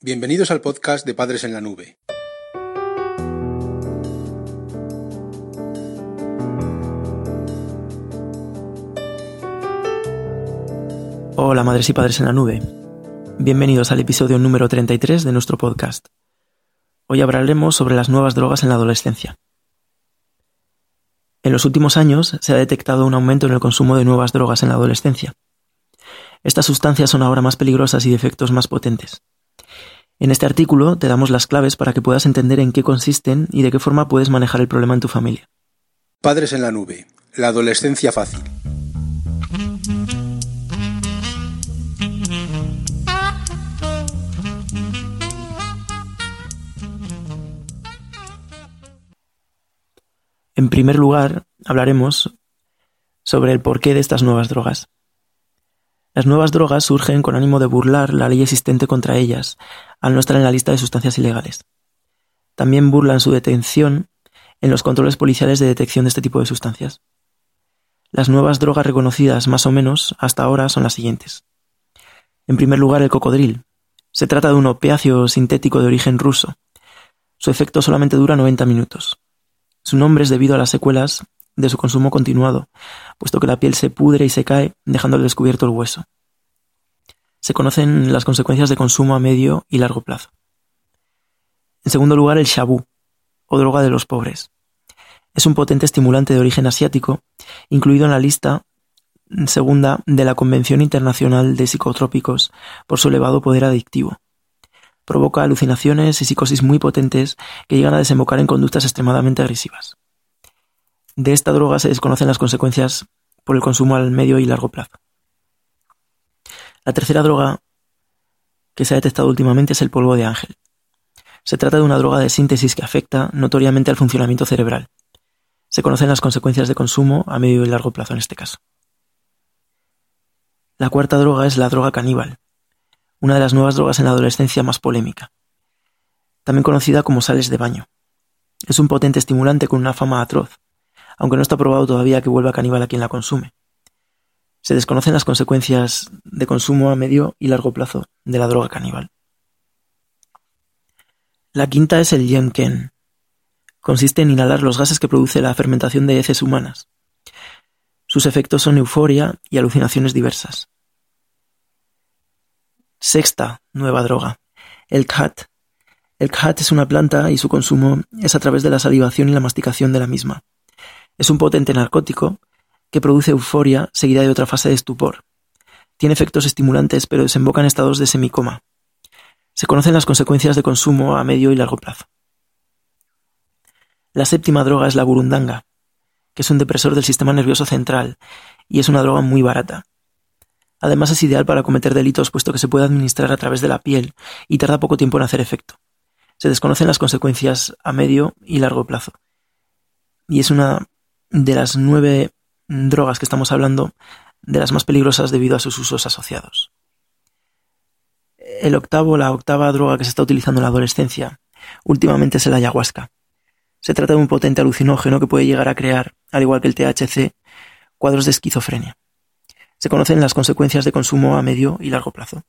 Bienvenidos al podcast de Padres en la Nube. Hola madres y padres en la nube. Bienvenidos al episodio número 33 de nuestro podcast. Hoy hablaremos sobre las nuevas drogas en la adolescencia. En los últimos años se ha detectado un aumento en el consumo de nuevas drogas en la adolescencia. Estas sustancias son ahora más peligrosas y de efectos más potentes. En este artículo te damos las claves para que puedas entender en qué consisten y de qué forma puedes manejar el problema en tu familia. Padres en la nube. La adolescencia fácil. En primer lugar, hablaremos sobre el porqué de estas nuevas drogas. Las nuevas drogas surgen con ánimo de burlar la ley existente contra ellas, al no estar en la lista de sustancias ilegales. También burlan su detención en los controles policiales de detección de este tipo de sustancias. Las nuevas drogas reconocidas más o menos hasta ahora son las siguientes. En primer lugar, el cocodril. Se trata de un opiáceo sintético de origen ruso. Su efecto solamente dura 90 minutos. Su nombre es debido a las secuelas de su consumo continuado, puesto que la piel se pudre y se cae, dejando al descubierto el hueso. Se conocen las consecuencias de consumo a medio y largo plazo. En segundo lugar, el shabu, o droga de los pobres. Es un potente estimulante de origen asiático, incluido en la lista segunda de la Convención Internacional de Psicotrópicos por su elevado poder adictivo. Provoca alucinaciones y psicosis muy potentes que llegan a desembocar en conductas extremadamente agresivas. De esta droga se desconocen las consecuencias por el consumo al medio y largo plazo. La tercera droga que se ha detectado últimamente es el polvo de ángel. Se trata de una droga de síntesis que afecta notoriamente al funcionamiento cerebral. Se conocen las consecuencias de consumo a medio y largo plazo en este caso. La cuarta droga es la droga caníbal, una de las nuevas drogas en la adolescencia más polémica, también conocida como sales de baño. Es un potente estimulante con una fama atroz, aunque no está probado todavía que vuelva caníbal a quien la consume. Se desconocen las consecuencias de consumo a medio y largo plazo de la droga caníbal. La quinta es el yenken. Consiste en inhalar los gases que produce la fermentación de heces humanas. Sus efectos son euforia y alucinaciones diversas. Sexta nueva droga. El khat. El khat es una planta y su consumo es a través de la salivación y la masticación de la misma. Es un potente narcótico que produce euforia seguida de otra fase de estupor. Tiene efectos estimulantes pero desemboca en estados de semicoma. Se conocen las consecuencias de consumo a medio y largo plazo. La séptima droga es la burundanga, que es un depresor del sistema nervioso central y es una droga muy barata. Además es ideal para cometer delitos puesto que se puede administrar a través de la piel y tarda poco tiempo en hacer efecto. Se desconocen las consecuencias a medio y largo plazo. Y es una de las nueve drogas que estamos hablando, de las más peligrosas debido a sus usos asociados. El octavo, la octava droga que se está utilizando en la adolescencia, últimamente es el ayahuasca. Se trata de un potente alucinógeno que puede llegar a crear, al igual que el THC, cuadros de esquizofrenia. Se conocen las consecuencias de consumo a medio y largo plazo.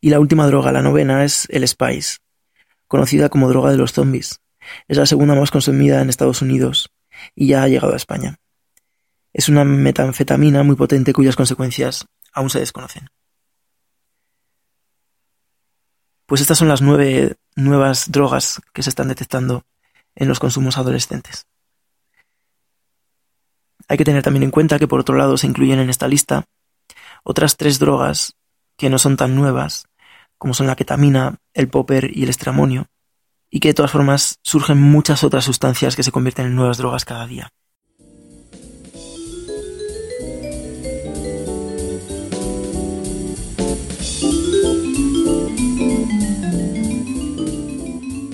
Y la última droga, la novena, es el Spice, conocida como droga de los zombies. Es la segunda más consumida en Estados Unidos y ya ha llegado a España. Es una metanfetamina muy potente cuyas consecuencias aún se desconocen. Pues estas son las nueve nuevas drogas que se están detectando en los consumos adolescentes. Hay que tener también en cuenta que por otro lado se incluyen en esta lista otras tres drogas que no son tan nuevas, como son la ketamina, el popper y el estramonio, y que de todas formas surgen muchas otras sustancias que se convierten en nuevas drogas cada día.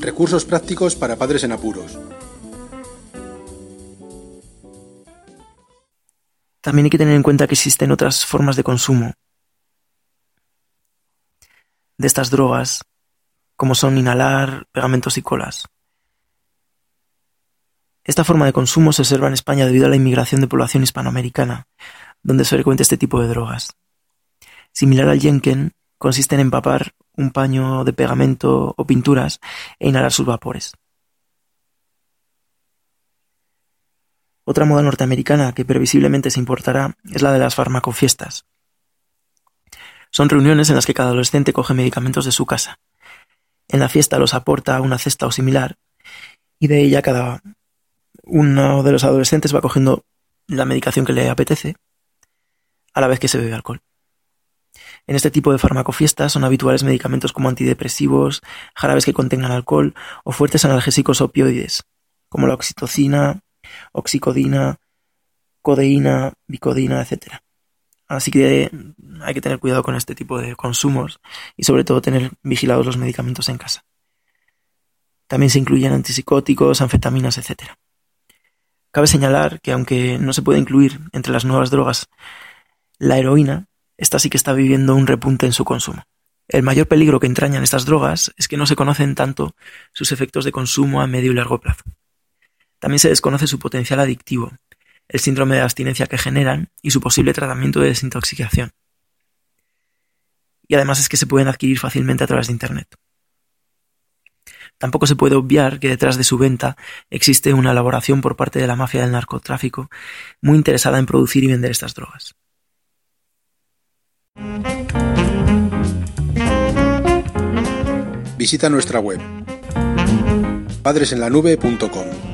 Recursos prácticos para padres en apuros. También hay que tener en cuenta que existen otras formas de consumo de estas drogas como son inhalar pegamentos y colas. Esta forma de consumo se observa en España debido a la inmigración de población hispanoamericana, donde se frecuenta este tipo de drogas. Similar al yenken, consiste en empapar un paño de pegamento o pinturas e inhalar sus vapores. Otra moda norteamericana que previsiblemente se importará es la de las farmacofiestas. Son reuniones en las que cada adolescente coge medicamentos de su casa. En la fiesta los aporta una cesta o similar y de ella cada uno de los adolescentes va cogiendo la medicación que le apetece a la vez que se bebe alcohol. En este tipo de farmacofiestas son habituales medicamentos como antidepresivos, jarabes que contengan alcohol o fuertes analgésicos opioides, como la oxitocina, oxicodina, codeína, bicodina, etc. Así que hay que tener cuidado con este tipo de consumos y sobre todo tener vigilados los medicamentos en casa. También se incluyen antipsicóticos, anfetaminas, etc. Cabe señalar que aunque no se puede incluir entre las nuevas drogas la heroína, esta sí que está viviendo un repunte en su consumo. El mayor peligro que entrañan estas drogas es que no se conocen tanto sus efectos de consumo a medio y largo plazo. También se desconoce su potencial adictivo, el síndrome de abstinencia que generan y su posible tratamiento de desintoxicación. Y además es que se pueden adquirir fácilmente a través de Internet. Tampoco se puede obviar que detrás de su venta existe una elaboración por parte de la mafia del narcotráfico muy interesada en producir y vender estas drogas. Visita nuestra web padresenlanube.com.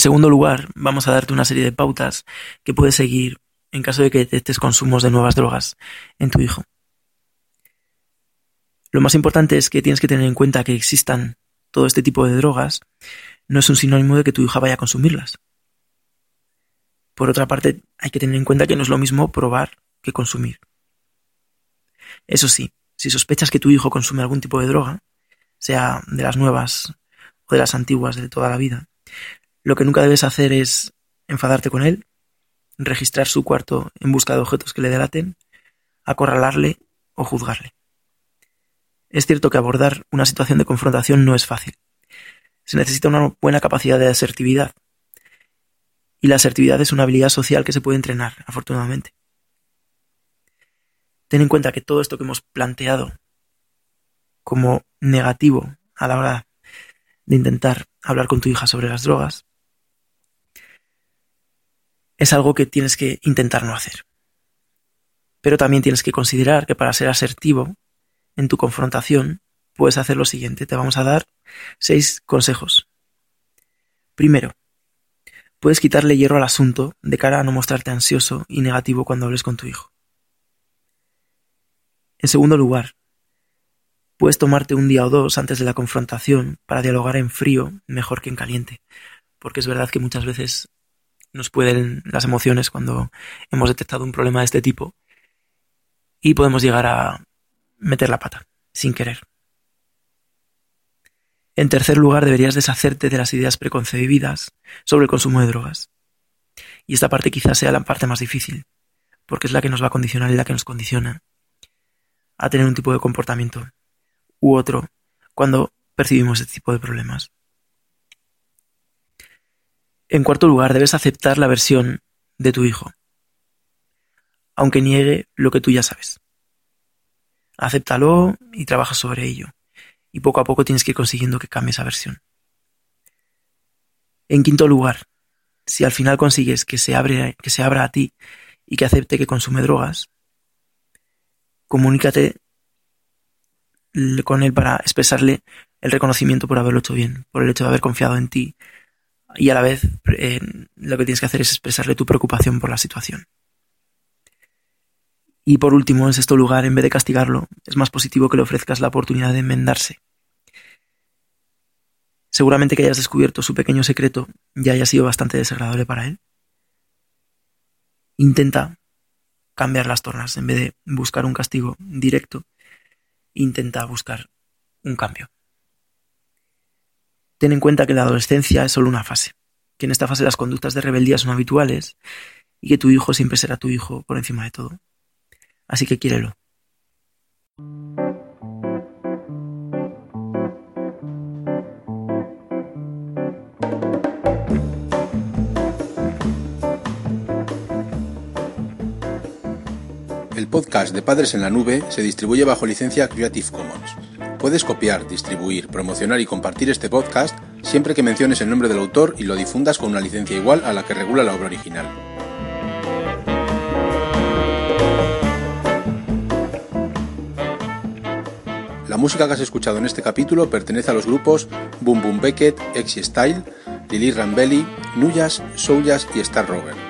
segundo lugar, vamos a darte una serie de pautas que puedes seguir en caso de que detectes consumos de nuevas drogas en tu hijo. Lo más importante es que tienes que tener en cuenta que existan todo este tipo de drogas no es un sinónimo de que tu hija vaya a consumirlas. Por otra parte, hay que tener en cuenta que no es lo mismo probar que consumir. Eso sí, si sospechas que tu hijo consume algún tipo de droga, sea de las nuevas o de las antiguas de toda la vida, lo que nunca debes hacer es enfadarte con él, registrar su cuarto en busca de objetos que le delaten, acorralarle o juzgarle. Es cierto que abordar una situación de confrontación no es fácil. Se necesita una buena capacidad de asertividad. Y la asertividad es una habilidad social que se puede entrenar, afortunadamente. Ten en cuenta que todo esto que hemos planteado como negativo a la hora de intentar hablar con tu hija sobre las drogas es algo que tienes que intentar no hacer. Pero también tienes que considerar que para ser asertivo en tu confrontación puedes hacer lo siguiente. Te vamos a dar seis consejos. Primero, puedes quitarle hierro al asunto de cara a no mostrarte ansioso y negativo cuando hables con tu hijo. En segundo lugar, puedes tomarte un día o dos antes de la confrontación para dialogar en frío mejor que en caliente, porque es verdad que muchas veces nos pueden las emociones cuando hemos detectado un problema de este tipo y podemos llegar a meter la pata, sin querer. En tercer lugar, deberías deshacerte de las ideas preconcebidas sobre el consumo de drogas. Y esta parte quizás sea la parte más difícil, porque es la que nos va a condicionar y la que nos condiciona a tener un tipo de comportamiento u otro cuando percibimos este tipo de problemas. En cuarto lugar, debes aceptar la versión de tu hijo, aunque niegue lo que tú ya sabes. Acéptalo y trabaja sobre ello, y poco a poco tienes que ir consiguiendo que cambie esa versión. En quinto lugar, si al final consigues que se, que se abra a ti y que acepte que consume drogas, comunícate con él para expresarle el reconocimiento por haberlo hecho bien, por el hecho de haber confiado en ti y a la vez eh, lo que tienes que hacer es expresarle tu preocupación por la situación. Y por último, en sexto lugar, en vez de castigarlo, es más positivo que le ofrezcas la oportunidad de enmendarse. Seguramente que hayas descubierto su pequeño secreto ya haya sido bastante desagradable para él. Intenta cambiar las tornas en vez de buscar un castigo directo. Intenta buscar un cambio. Ten en cuenta que la adolescencia es solo una fase, que en esta fase las conductas de rebeldía son habituales y que tu hijo siempre será tu hijo por encima de todo. Así que quiérelo. El podcast de Padres en la Nube se distribuye bajo licencia Creative Commons. Puedes copiar, distribuir, promocionar y compartir este podcast siempre que menciones el nombre del autor y lo difundas con una licencia igual a la que regula la obra original. La música que has escuchado en este capítulo pertenece a los grupos Boom Boom Beckett, Exy Style, Lili Rambelli, Nuyas, Souljas y Star Rover.